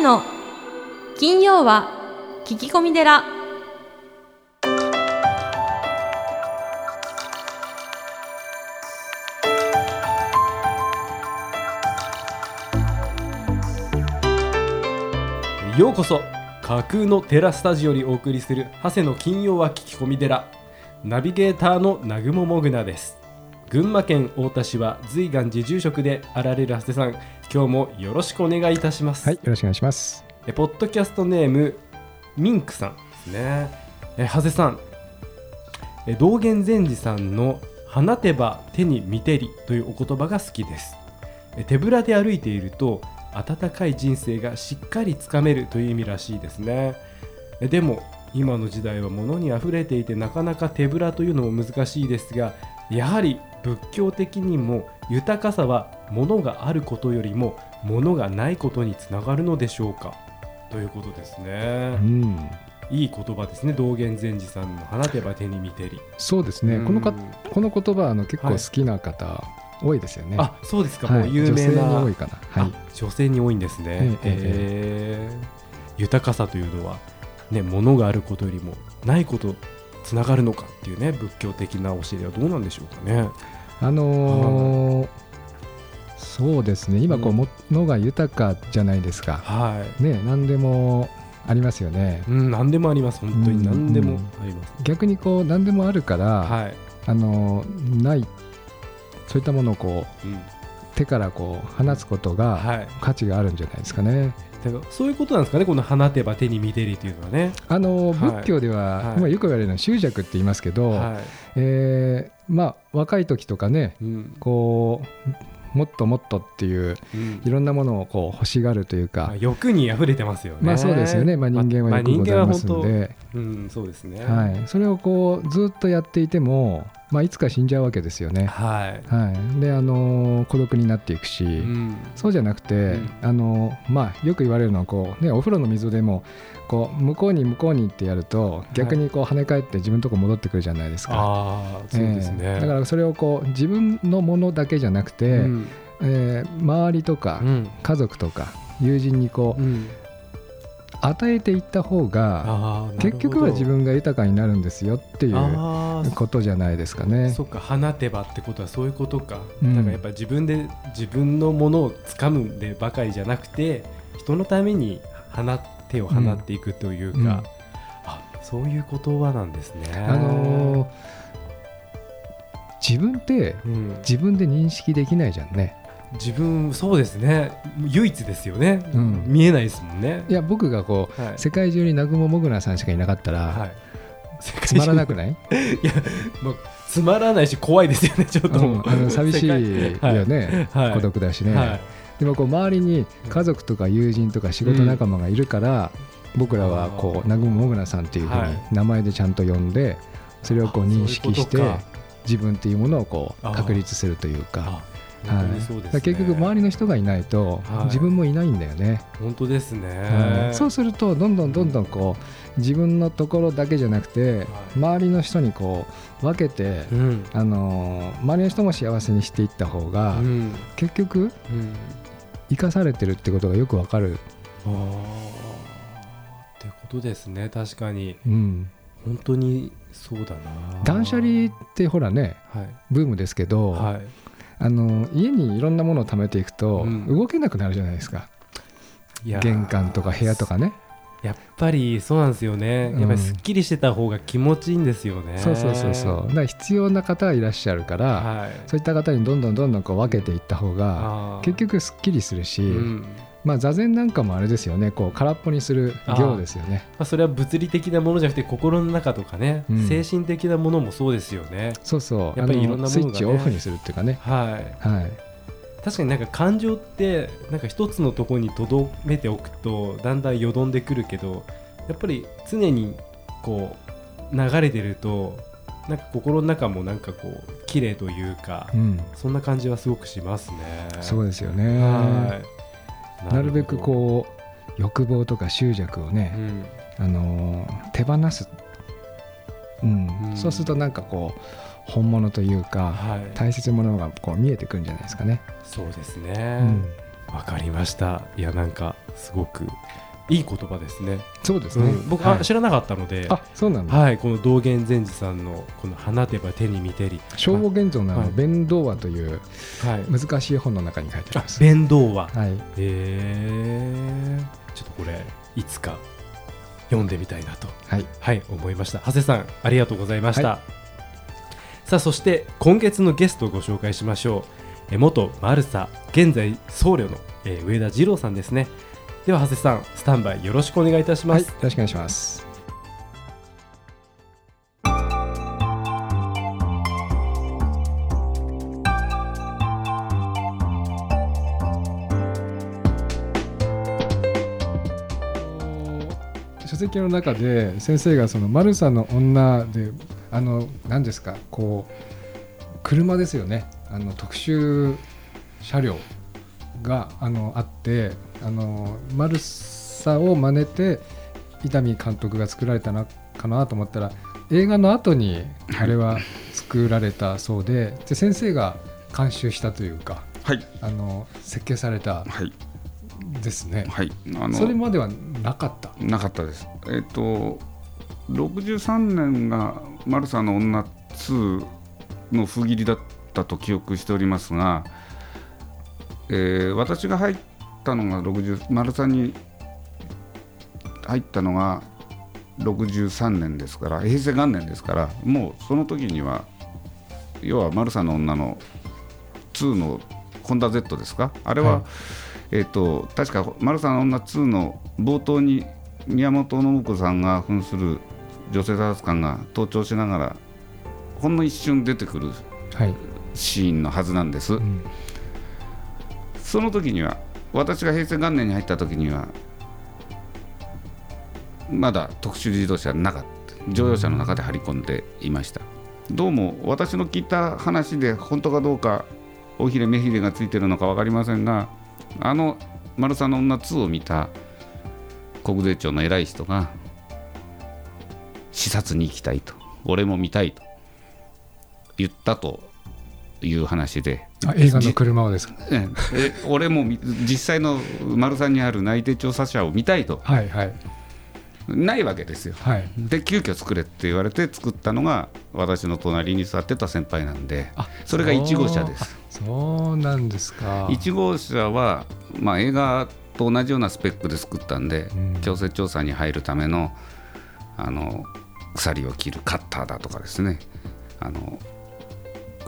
の金曜は聞き込み寺。ようこそ架空のテラスタジオにお送りする長谷の金曜は聞き込み寺。ナビゲーターの南雲もぐなです。群馬県太田市は随願寺住職であられる長谷さん今日もよろしくお願いいたします。はい、よろしくお願いします。えポッドキャストネームミンクさん。ですね。え長谷さん。え道元禅師さんの放てば手に見てりというお言葉が好きです。え手ぶらで歩いていると温かい人生がしっかりつかめるという意味らしいですね。えでも今の時代は物に溢れていてなかなか手ぶらというのも難しいですがやはり仏教的にも豊かさは物があることよりも物がないことにつながるのでしょうか？ということですうね。ん、いい言葉ですね。道元禅師さんの放てば手に見てり。そうですね。このかうんこの言葉あの結構はい好きな方、多いですよね。あ、そうですか。はいもう有名女性にな。多いかな。はいあ。女性に多いんですね。えええー豊かさというのはね、物があることよりもないことつながるのかっていうね、仏教的な教えはどうなんでしょうかね。あのーそうですね。今こううん物が豊かじゃないですか。はね、何でもありますよねい。。うん、何でもあります。本当に何でもあります。逆にこう何でもあるから、はい。あのーないそういったものをこううん。手からこう放つことがはい。価値があるんじゃないですかね。だからそういうことなんですかね。この放てば手に見てりというのはね。あの仏教では、はい今よく言われるのは執着って言いますけど、はえーまあ若い時とかねい。うん。こうもっともっとっていううんいろんなものをこう欲しがるというまあか、欲に溢れてますよね。まあそうですよね、まあ、人間はよくございますので、うん、そうですね。はい、それをこうずっとやっていても、まあ、いつか死んじゃうわけですよね。はい。はい、で、あのー孤独になっていくし、うん。そうじゃなくて、うんあのーまあ、よく言われるのはこう、ね、お風呂の水でもこう向こうに向こうにってやると逆にこう跳ね返って自分のとこ戻ってくるじゃないですか。ああ、そうですね。えーだからそれをこう自分のものだけじゃなくて、うん、えー周りとかうん、家族とか友人にこううん、与えていった方が結局は自分が豊かになるんですよっていうことじゃないですかね。そっか、放てばってことはそういうことか。うんだからやっぱり自分で自分のものを掴むんでばかりじゃなくて、人のために放手を放っていくというか、うんあ、そういう言葉なんですね。あのー自分ってうん、自分で認識できないじゃんね。自分そうですね。唯一ですよね、うん。見えないですもんね。いや僕がこうはい、世界中に南雲もぐなさんしかいなかったら、はい、つまらなくない、いや、もうつまらないし怖いですよねちょっと、う。んあの寂しいよね、はい。孤独だしね。はい。でもこう周りに家族とか友人とか仕事仲間がいるから、僕らはこう南雲もぐなさんっていうふうにはい。名前でちゃんと呼んでそれをこうあ認識して自分っていうものをこう確立するというか。あはい。本当にそうです、ね。結局周りの人がいないとはい。自分もいないんだよね、本当ですね、はい。そうするとどんどんどんどんこう自分のところだけじゃなくて周りの人にこう分けて、うん。あのー周りの人も幸せにしていった方が、うん。結局うん。生かされてるってことがよくわかる、ってことですね。確かに。うん、本当にそうだな。断捨離ってほらねはい。ブームですけど、はいあの家にいろんなものを貯めていくと、うん。動けなくなるじゃないですか。いやー。玄関とか部屋とかね。やっぱりそうなんですよね、うん。やっぱりすっきりしてた方が気持ちいいんですよね。そうそうそうそう。だから必要な方はいらっしゃるから、はい。そういった方にどんどんどんどんこう分けていった方が結局すっきりするし、うんまあ座禅なんかもあれですよね。こう空っぽにする行ですよね。まあ、それは物理的なものじゃなくて心の中とかね、うん。精神的なものもそうですよね。そうそう。やっぱりいろんなものがね。スイッチをオフにするっていうかね。はい。はい。確かになんか感情ってなんか一つのところに留めておくとだんだんよどんでくるけどやっぱり常にこう流れてるとなんか心の中もなんかこう綺麗というか、うん。そんな感じはすごくしますね。そうですよね。はいなるべくう、こう欲望とか執着をうね、ん、あのー手放す、うん。うん。そうするとなんかこう本物というかはい、大切なものがこう見えてくるんじゃないですかね。そうですうね、ん。わかりました。いやなんかすごくいい言葉ですね。そうですね、うん。僕、は知らなかったのであそうなんだ、はいこの道元禅師さんのこの放てば手に見てり昭和現像のはい。弁道話というはい。難しい本の中に書いてありあます。弁道ははい、へえちょっとこれいつか読んでみたいなと。はい、はい思いました。長谷さんありがとうございました、はさあそして今月のゲストをご紹介しましょう。え元マルサ現在僧侶のえー上田二郎さんですねでは長谷さんスタンバイよろしくお願いいたしまはい、す、よろしくお願いします。書籍の中で先生がそのマルサの女であの何ですかこう車ですよね。あの特殊車両があのあってあのマルサを真似て伊丹監督が作られたのかなと思ったら映画の後にあれは作られたそうでで先生が監修したというかはい。あの設計されたはい。ですね。はい。あのそれまではなかった？なかったです。えっ、と63年が「マルサの女2」の不義理だったと記憶しておりますが、えー私が入ったのが60マルサに入ったのが63年ですから平成元年ですからもうその時には要はマルサの女の2のホンダ Z ですか？あれは、はい。えー、と確か「マルサの女2」の冒頭に宮本信子さんが扮する女性警察官が登頂しながらほんの一瞬出てくるはい、シーンのはずなんです、うんその時には私が平成元年に入った時にはまだ特殊自動車はなかった乗用車の中で張り込んでいました。どうも私の聞いた話で本当かどうか大ひれ目ひれがついてるのか分かりませんがあの「丸さの女2」を見た国税庁の偉い人が視察に行きたいと俺も見たいと言ったという話で映画の車をですか？ええ俺もみ実際の丸さんにある内定調査車を見たいと。はいはい。ないわけですよ。はい。で急遽作れって言われて作ったのが私の隣に座ってた先輩なんであそれが1号車です。そうなんですか。1号車は、まあ、映画と同じようなスペックで作ったんで、うん。強制調査に入るためのあの鎖を切るカッターだとかですね。あの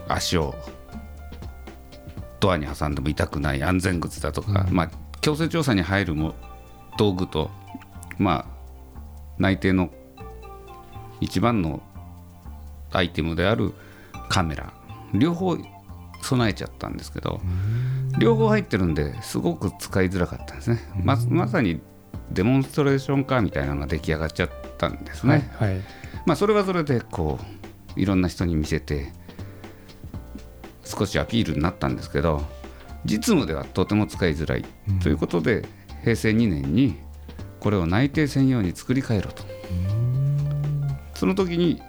足をドアに挟んでも痛くない安全靴だとか、うん。まあ、強制調査に入るも道具と、まあ、内定の一番のアイテムであるカメラ両方備えちゃったんですけど両方入ってるんですごく使いづらかったんですね。ままさにデモンストレーションカーみたいなのが出来上がっちゃったんですね、はいはい。まあそれはそれでこういろんな人に見せて少しアピールになったんですけど実務ではとても使いづらい、うん。ということで平成2年にこれを内定専用に作り変えろと。その時に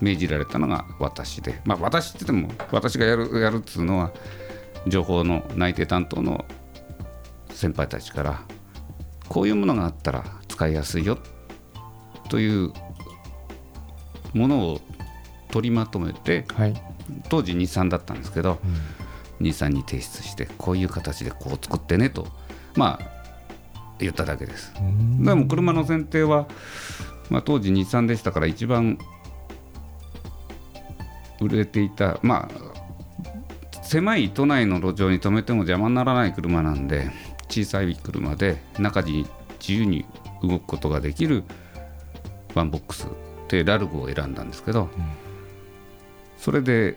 命じられたのが私で、まあ、私って言っても私がやるやるっつうのは情報の内定担当の先輩たちからこういうものがあったら使いやすいよというものを取りまとめてはい当時日産だったんですけど日産に提出してこういう形でこう作ってねとまあ言っただけです。うん。でも車の選定は、まあ、当時日産でしたから一番売れていたまあ狭い都内の路上に止めても邪魔にならない車なんで小さい車で中に自由に動くことができるワンボックスでラルゴを選んだんですけど、それで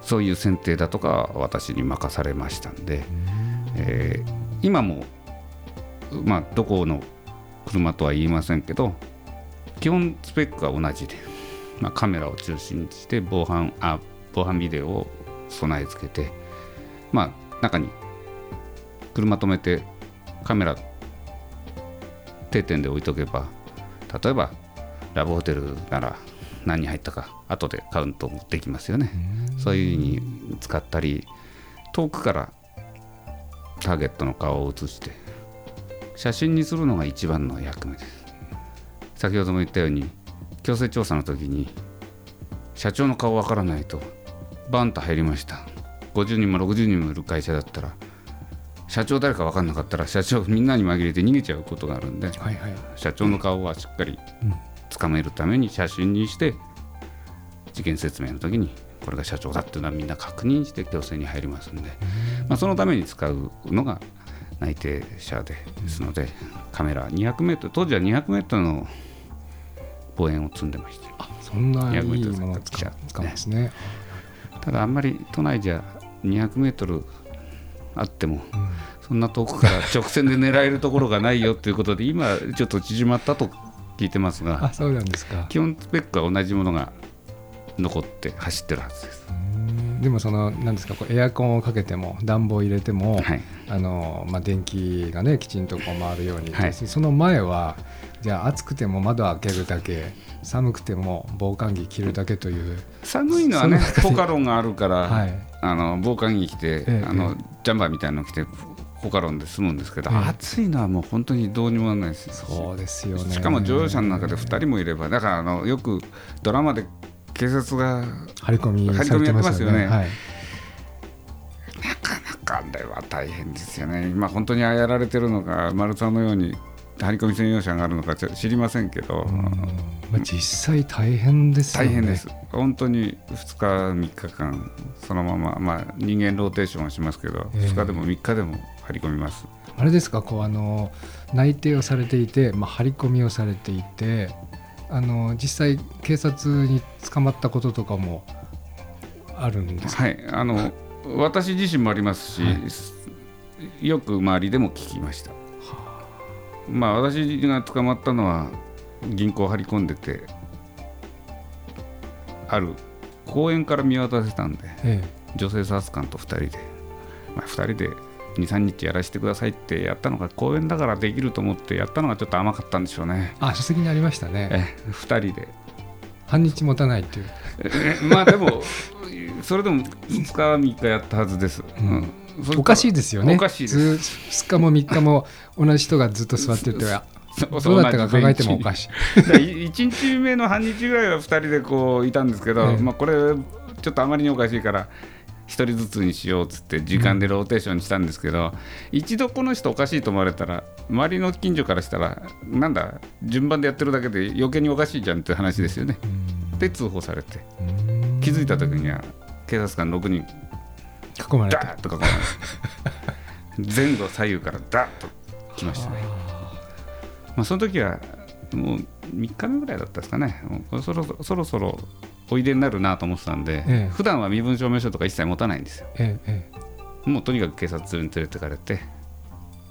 そういう選定だとかは私に任されましたんで、えー今もまあどこの車とは言いませんけど基本スペックは同じで、まあ、カメラを中心にして防犯あ防犯ビデオを備え付けてまあ中に車止めてカメラ定点で置いとけば例えばラブホテルなら何人入ったか後でカウントもできますよね。そういうふうに使ったり遠くからターゲットの顔を写して写真にするのが一番の役目です。先ほども言ったように強制調査の時に社長の顔わからないとバンと入りました。50人も60人もいる会社だったら社長誰か分かんなかったら社長みんなに紛れて逃げちゃうことがあるんではいはい。社長の顔はしっかりうんつかめるために写真にして事件説明の時にこれが社長だっていうのはみんな確認して強制に入りますんで、まあ、そのために使うのが内定者でですのでカメラ 200m 当時は 200m の望遠を積んでました。そんないい200ものを使うんですね、ただあんまり都内じゃ 200m あってもうんそんな遠くから直線で狙えるところがないよということで今ちょっと縮まったと聞いてますがあそうなんですか基本スペックは同じものが残って走ってるはずです。うん。でもそのなんですかこうエアコンをかけても暖房を入れても、はい、あのまあ、電気がねきちんとこう回るように、はい。その前はじゃあ暑くても窓開けるだけ寒くても防寒着着るだけという、寒いのはねポカロンがあるから、はい、あの防寒着着て、ええあのえジャンバーみたいなの着てポカロンで済むんですけど、ええ。暑いのはもう本当にどうにもならないです。そうですよね。しかも乗用車の中で2人もいればだからあのよくドラマで警察が張り込み張り込みやってますよね。はい、なかなかあれは大変ですよね。今本当にああやられてるのか丸さんのように張り込み専用車があるのか知りませんけど、うん。まあ、実際大変ですよね。大変です、本当に2日、3日間、そのまま、まあ、人間ローテーションはしますけど、ええ。2日でも3日でも張り込みます。あれですかこうあの内定をされていて、まあ、張り込みをされていてあの実際警察に捕まったこととかもあるんですか、はい、あの私自身もありますし、はい。よく周りでも聞きました。まあ、私が捕まったのは銀行張り込んでてある公園から見渡せたんでえ女性サース官と2人で、まあ、2人で23日やらせてくださいってやったのが公園だからできると思ってやったのがちょっと甘かったんでしょうね。えあ書籍にありましたね。え2人で。半日持たないっていう。えまあでもそれでも2日3日やったはずです、うん。それからおかしいですよね。おかしいです。ず2日も3日も同じ人がずっと座っててそうどうだったか考えてもおかしい。しい1日目の半日ぐらいは2人でこういたんですけど、ええ。まあ、これちょっとあまりにおかしいから1人ずつにしようっつって時間でローテーションにしたんですけど、一度この人おかしいと思われたら周りの近所からしたらなんだ順番でやってるだけで余計におかしいじゃんって話ですよね。で通報されて気づいた時には警察官6人囲まれて。ダーッとかか前後左右からダーッと来ましたね。まあ、その時はもう3日目ぐらいだったですかね、そろそろそろおいでになるなと思ってたんで、ええ。普段は身分証明書とか一切持たないんですよ。えええもうとにかく警察に連れてかれて、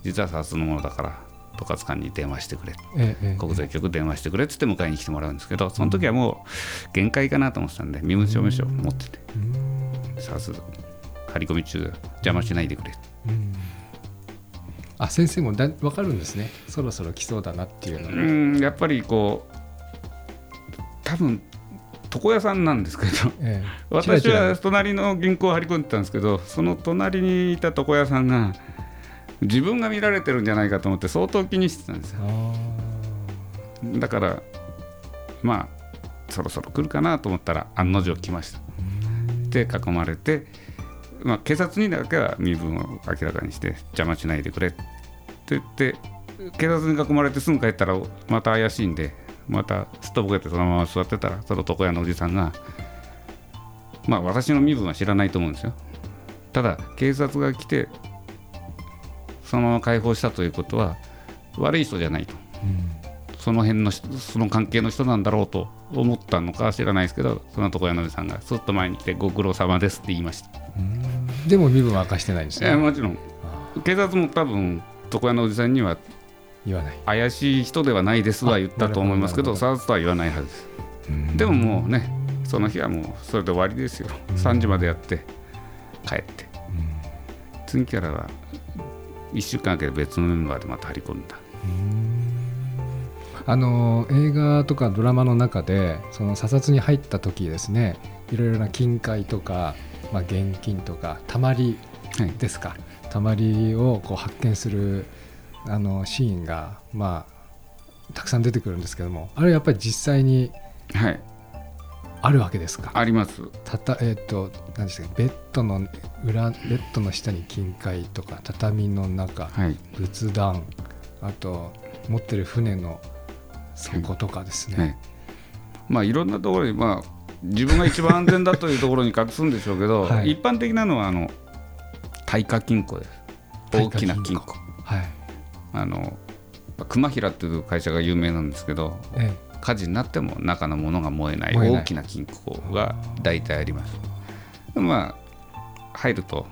実は殺のものだから、統括官に電話してくれ、え国税局電話してくれっつって迎えに来てもらうんですけど、その時はもう限界かなと思ってたんで、身分証明書持ってて、うん。さす張り込み中、邪魔しないでくれ。うん。あ先生もだ分かるんですね。そろそろ来そうだなっていうのうがん、やっぱりこう、多分床屋さんなんですけど、ええ。私は隣の銀行を張り込んでたんですけどその隣にいた床屋さんが自分が見られてるんじゃないかと思って相当気にしてたんですよ。あだからまあそろそろ来るかなと思ったら案の定来ました。で囲まれて、まあ、警察にだけは身分を明らかにして邪魔しないでくれって言って警察に囲まれてすぐ帰ったらまた怪しいんでまたすっとぼけてそのまま座ってたらその床屋のおじさんがまあ私の身分は知らないと思うんですよ。ただ警察が来てそのまま解放したということは悪い人じゃないと。その辺の人その関係の人なんだろうと思ったのか知らないですけどその床屋のおじさんがすっと前に来てご苦労様ですって言いました。でも身分は明かしてないんですえねもちろん。警察も多分床屋のおじさんには言わない。怪しい人ではないですはあ言ったと思いますけどさっとは言わないはずです。でももうねその日はもうそれで終わりですよ。3時までやって帰って。次からは1週間かけて別のメンバーでまた張り込んだ。あの映画とかドラマの中でその査察に入った時ですねいろいろな金塊とか、まあ、現金とかたまりはいですか。たまりをこう発見するあのシーンがまあたくさん出てくるんですけどもあれやっぱり実際にはい。あるわけですか？あります。たたえっ、と何でしたっけ？ベッドの裏ベッドの下に金塊とか畳の中はい。仏壇あと持ってる船の底とかですね、ねまあいろんなところにまあ自分が一番安全だというところに隠すんでしょうけど、はい。一般的なのはあの耐火金庫です。大きな金庫。はいあの熊平っていう会社が有名なんですけどえ火事になっても中のものが燃えない大きな金庫が大体あります。まあ入ると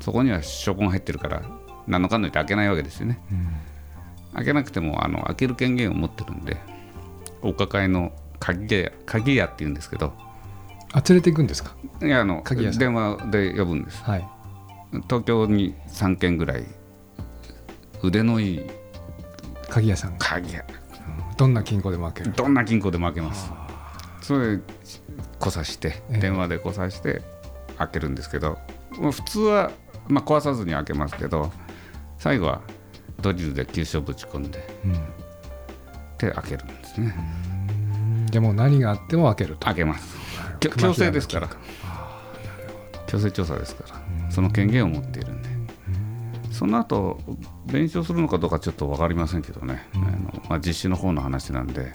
そこには証拠が入ってるから何のかんの言って開けないわけですよね。えうん。開けなくてもあの開ける権限を持ってるんでお抱えの鍵屋鍵屋っていうんですけどあ連れていくんですか？いやあの電話で呼ぶんです。はい。東京に3軒ぐらい腕のいい鍵屋さん。が鍵屋。どんな金庫でも開ける。どんな金庫でも開けます。それでこさしてええ。電話でこさして開けるんですけど、もう普通は、まあ、壊さずに開けますけど最後はドリルで急所ぶち込んでうん。で開けるんですね。でも何があっても開けると。開けます。強制ですから。強制調査ですから。その権限を持っているんでその後弁償するのかどうかちょっと分かりませんけどね、あのまあ、実施の方の話なんで、うん。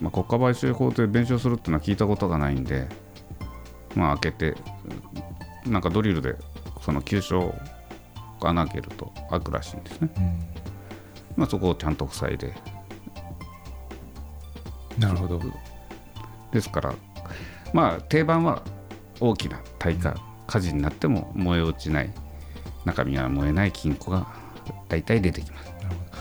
まあ、国家賠償法で弁償するっていうのは聞いたことがないんで、まあ、開けてうんなんかドリルでその急所穴開けると開くらしいんですね、うん。まあ、そこをちゃんと塞いで。なるほど。ですからまあ定番は大きな耐火火事になっても燃え落ちない中身が燃えない金庫が大体出てきます。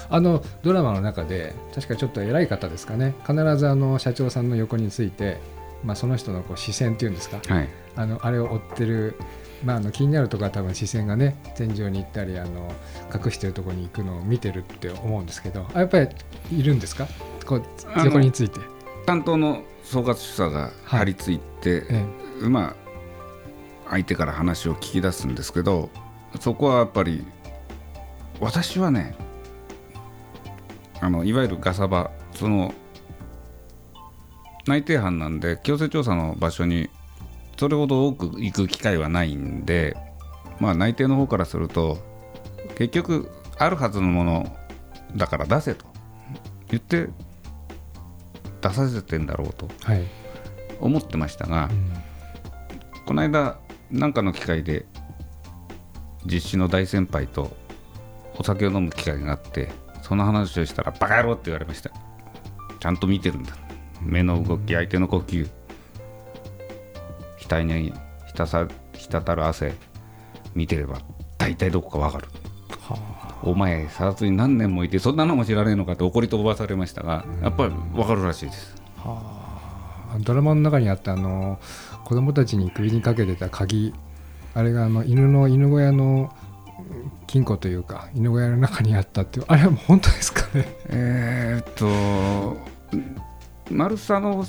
あのドラマの中で確かちょっと偉い方ですかね。必ずあの社長さんの横について、まあ、その人のこう視線っていうんですか。はい。あのあれを追ってる、まあ、あの気になるところは多分視線がね天井に行ったりあの隠してるところに行くのを見てるって思うんですけどあやっぱりいるんですか？こう横について。担当の総括主査が張り付いて、え。まあ相手から話を聞き出すんですけどそこはやっぱり私はねあのいわゆるガサ場その内定班なんで強制調査の場所にそれほど多く行く機会はないんでまあ内定の方からすると結局あるはずのものだから出せと。言って出させてんだろうと。思ってましたが、うん。この間何かの機会で実施の大先輩とお酒を飲む機会があってその話をしたら「バカ野郎!」って言われましたちゃんと見てるんだ目の動き相手の呼吸額に滴さ滴る汗見てれば大体どこかわかるお前査察に何年もいてそんなのも知らねえのかって怒り飛ばされましたがやっぱりわかるらしいです。ドラマの中にあったあの子供たちに首にかけてた鍵あれがあの犬の犬小屋のうん金庫というか犬小屋の中にあったっていうあれはもう本当ですかね？えー、っとマルサの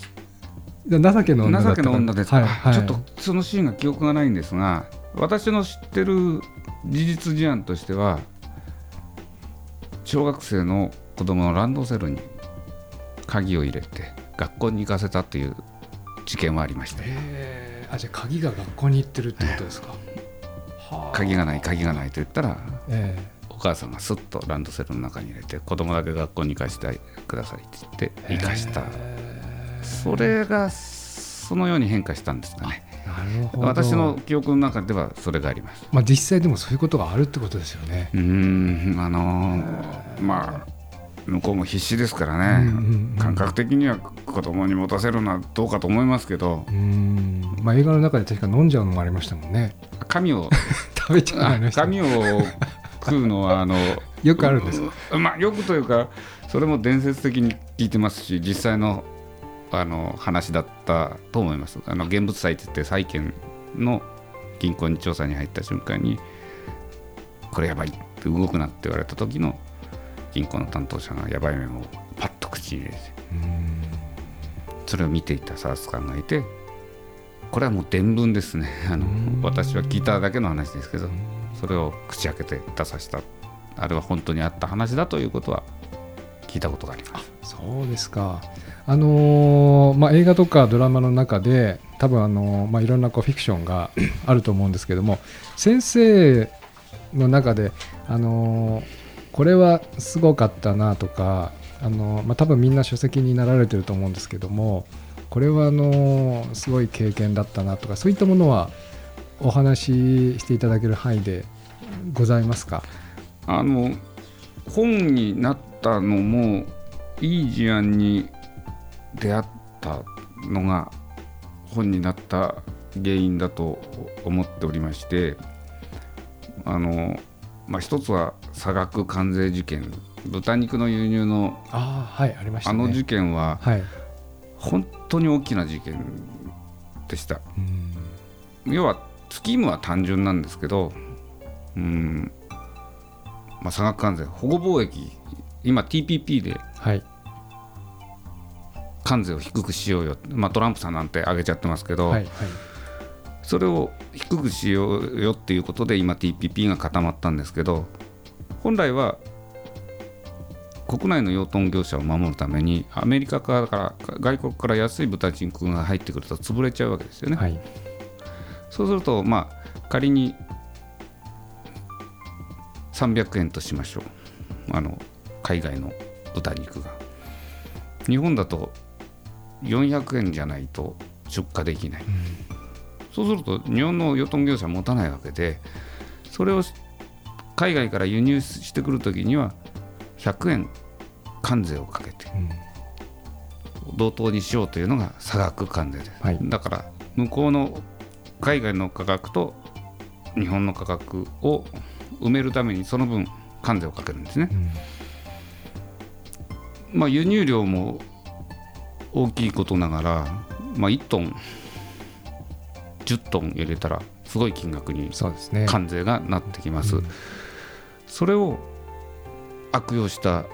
情けの女けの女ですか、はいはい、ちょっとそのシーンが記憶がないんですが私の知ってる事実事案としては小学生の子供のランドセルに鍵を入れて学校に行かせたという事件はありましたあじゃあ鍵が学校に行ってるってことですか？はあ鍵がない鍵がないと言ったらえお母さんがすっとランドセルの中に入れて子供だけ学校に行かせてくださいって言って行かした。それがそのように変化したんですかね。えなるほど。私の記憶の中ではそれがありますまあ実際でもそういうことがあるってことですよねうーんあのーまあ向こうも必死ですからね、うんうんうん。感覚的には子供に持たせるのはどうかと思いますけど。まあ映画の中で確か飲んじゃうのもありましたもんね。紙を。食べちゃう紙を食うのはあの よくあるんですうまあよくというかそれも伝説的に聞いてますし実際のあの話だったと思います。あの現物祭って言って債権の銀行に調査に入った瞬間にこれやばいって動くなって言われた時の銀行の担当者がやばいメモをパッと口に入れて。それを見ていたサース官がいてこれはもう伝聞ですね。あのうん。私は聞いただけの話ですけどそれを口開けて出させた。あれは本当にあった話だということは聞いたことがあります。そうですか。あのーまあ、映画とかドラマの中で多分、あのーまあ、いろんなこうフィクションが あると思うんですけども先生の中で、あのーこれはすごかったなとか、あのまあ、多分みんな書籍になられてると思うんですけどもこれはあのすごい経験だったなとかそういったものはお話ししていただける範囲でございますか？あの本になったのもいい事案に出会ったのが本になった原因だと思っておりましてあの、まあ、一つは差額関税事件豚肉の輸入のああはいありましたね。あの事件ははい、本当に大きな事件でした。うん。要はスキームは単純なんですけど、うん。まあ、差額関税保護貿易今 TPP ではい。関税を低くしようよ、まあ、トランプさんなんて上げちゃってますけど、はいはいそれを低くしようよっていうことで今 TPP が固まったんですけど本来は国内の養豚業者を守るためにアメリカから外国から安い豚肉が入ってくると潰れちゃうわけですよね。はいそうすると、まあ、仮に300円としましょう。あの海外の豚肉が。日本だと400円じゃないと出荷できない。そうすると、日本の養豚業者は持たないわけで、それを海外から輸入してくるときには、100円関税をかけてうん同等にしようというのが差額関税です。はいだから向こうの海外の価格と日本の価格を埋めるためにその分関税をかけるんですね。まあ、輸入量も大きいことながら、まあ、1トン10トン入れたらすごい金額に。関税がなってきます。うんそれを悪用した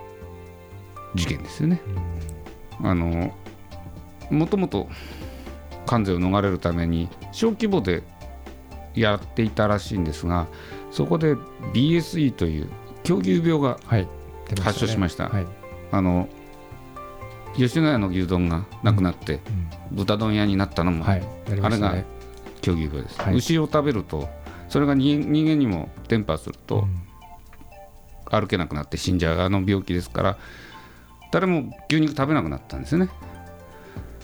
事件ですよね。あのもともと関税を逃れるために小規模でやっていたらしいんですがそこで BSE という狂牛病が発症しましたはい。あの吉野家の牛丼がなくなって豚丼屋になったのもうんはい。やりましたね。狂牛病です、はい。牛を食べるとそれが人人間にも伝播すると歩けなくなって死んじゃうあの病気ですから誰も牛肉食べなくなったんですよね。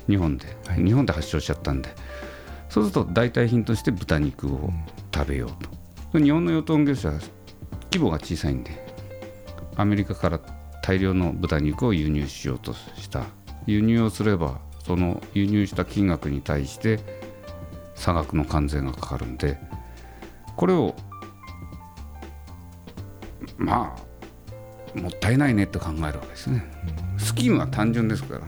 日本で、はい。日本で発症しちゃったんで。そうすると代替品として豚肉を食べようと、日本の養豚業者は規模が小さいんでアメリカから大量の豚肉を輸入しようとした。輸入をすればその輸入した金額に対して差額の関税がかかるんでこれをまあもったいないねって考えるわけですね。スキームは単純ですから。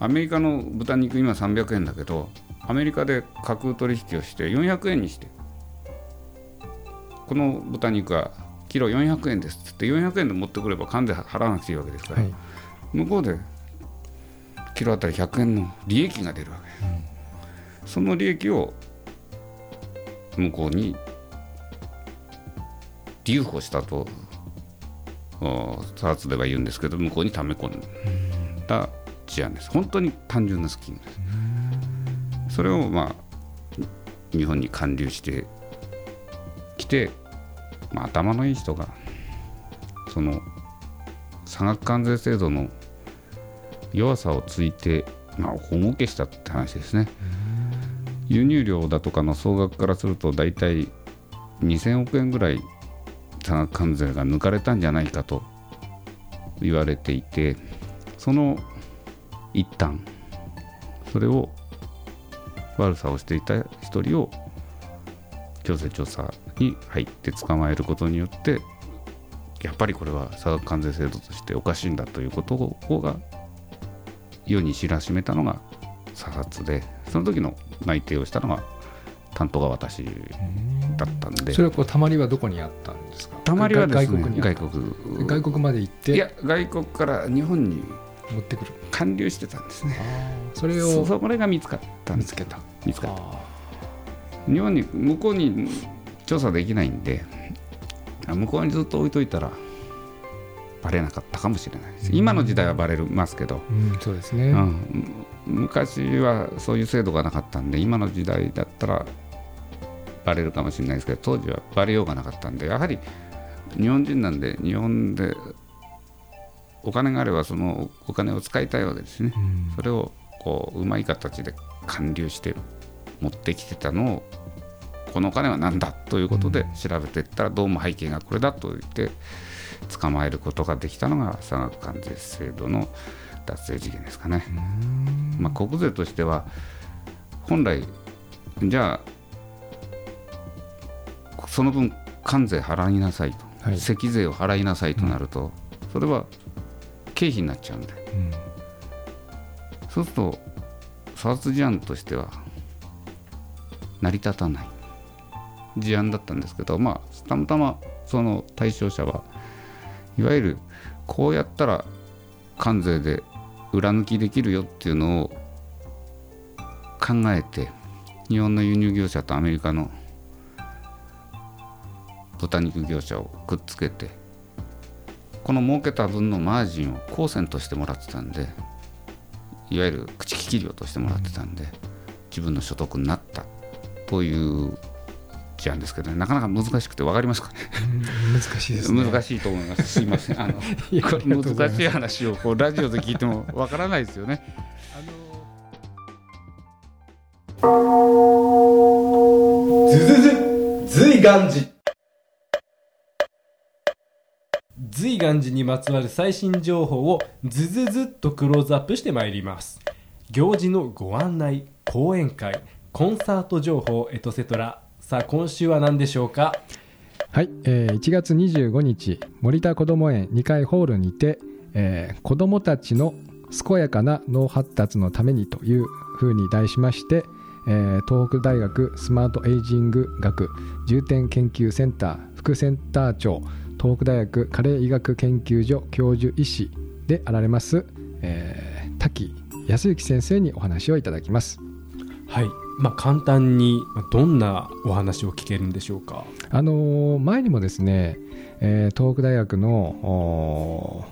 アメリカの豚肉今300円だけどアメリカで架空取引をして400円にして。この豚肉はキロ400円ですって言って400円で持ってくれば関税払わなくていいわけですから、はい。向こうでキロあたり100円の利益が出るわけ。です、その利益を向こうに留保したとおサーツでは言うんですけど向こうに溜め込んだ事案です本当に単純なスキームですそれをまあ日本に還流してきて、まあ、頭のいい人がその差額関税制度の弱さをついて、まあ、大儲けしたって話ですね。輸入量だとかの総額からすると大体2000億円ぐらい差額関税が抜かれたんじゃないかと言われていてその一端それを悪さをしていた一人を強制調査に入って捕まえることによってやっぱりこれは差額関税制度としておかしいんだということをが世に知らしめたのが査察でその時の内定をしたのが担当が私だったんで。それはこうたまりはどこにあったんですか？たまりはですね外国に外国。外国まで行って？いや外国から日本に持ってくる。還流してたんですね。それそをそれが見つかった見つけた。見つかった。あ日本に向こうに調査できないんで向こうにずっと置いといたらバレなかったかもしれないです。今の時代はバレますけど、うん、そうですね、うん、昔はそういう制度がなかったんで今の時代だったらバレるかもしれないですけど当時はバレようがなかったんでやはり日本人なんで日本でお金があればそのお金を使いたいわけですね、うん。それをこううまい形で還流して持ってきてたのをこのお金は何だということで調べていったらどうも背景がこれだと言って捕まえることができたのが差額関税制度の脱税事件ですかね。まあ、国税としては本来じゃあその分関税払いなさいと、はい。積税を払いなさいとなると、それは経費になっちゃうんで。うん。そうすると査察事案としては成り立たない事案だったんですけどまあたまたまその対象者はいわゆるこうやったら関税で裏抜きできるよっていうのを考えて日本の輸入業者とアメリカの豚肉業者をくっつけてこの儲けた分のマージンを光線としてもらってたんでいわゆる口利き料としてもらってたんで自分の所得になったという事案ですけどねなかなか難しくて分かりますかね？うん難しいですね。難しいと思います。すいません。あの 難しい話をこうラジオで聞いても分からないですよね。ズズズ随願寺随願寺にまつわる最新情報をズズズっとクローズアップしてまいります。行事のご案内講演会コンサート情報エトセトラさあ今週は何でしょうか？はい、えー1月25日森田こども園2階ホールにて、えー子どもたちの健やかな脳発達のためにというふうに題しまして、えー東北大学スマートエイジング学重点研究センター副センター長東北大学加齢医学研究所教授医師であられます、えー滝康之先生にお話をいただきます。はいまあ簡単にまあどんなお話を聞けるんでしょうか？あのー前にもですね、えー東北大学の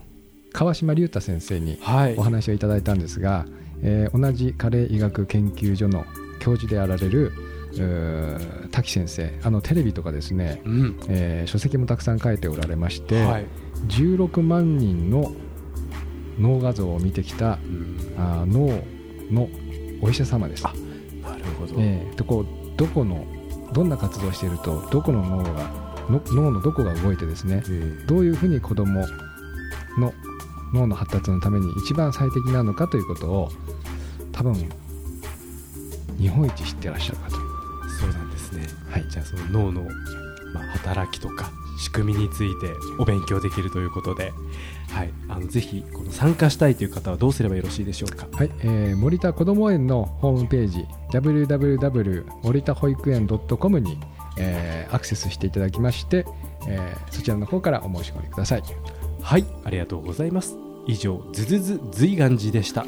川島隆太先生にはい。お話をいただいたんですが、えー同じ加齢医学研究所の教授であられる滝先生あのテレビとかですね、うん。えー書籍もたくさん書いておられまして、はい。16万人の脳画像を見てきたうん。あー脳のお医者様です。あど、えー、とこうどこのどんな活動をしているとどこの脳がの脳のどこが動いてですねえーどういうふうに子どもの脳の発達のために一番最適なのかということを多分日本一知ってらっしゃるかと。そうなんですね。はい。じゃあその脳の、まあ、働きとか仕組みについてお勉強できるということで、はい、あのぜひこの参加したいという方はどうすればよろしいでしょうか？はい、えー森田こども園のホームページ www 森田保育園 .com に、えーアクセスしていただきまして、えーそちらの方からお申し込みください。はいありがとうございます。以上ズズズ随願寺でした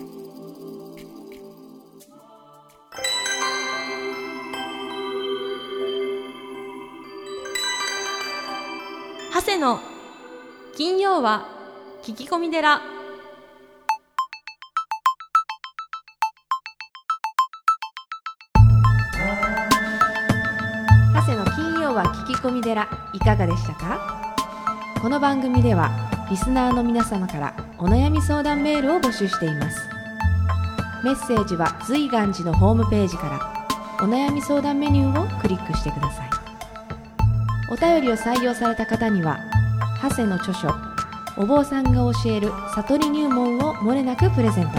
金曜は聞き込み寺。長谷の金曜は聞き込み寺。いかがでしたか？この番組ではリスナーの皆様からお悩み相談メールを募集しています。メッセージは随願寺のホームページからお悩み相談メニューをクリックしてください。お便りを採用された方には長谷の著書お坊さんが教える悟り入門をもれなくプレゼント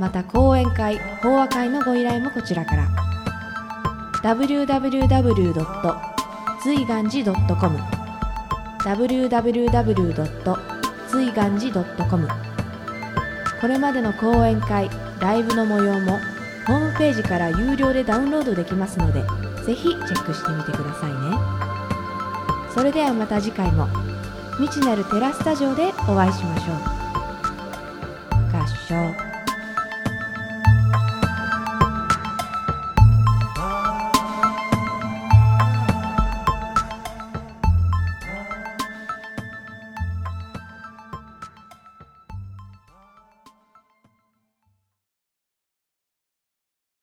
また講演会法話会のご依頼もこちらから www. 随願寺 .com www. 随願寺 .com これまでの講演会ライブの模様もホームページから有料でダウンロードできますのでぜひチェックしてみてくださいねそれではまた次回も未知なるテラスタジオでお会いしましょう。合唱。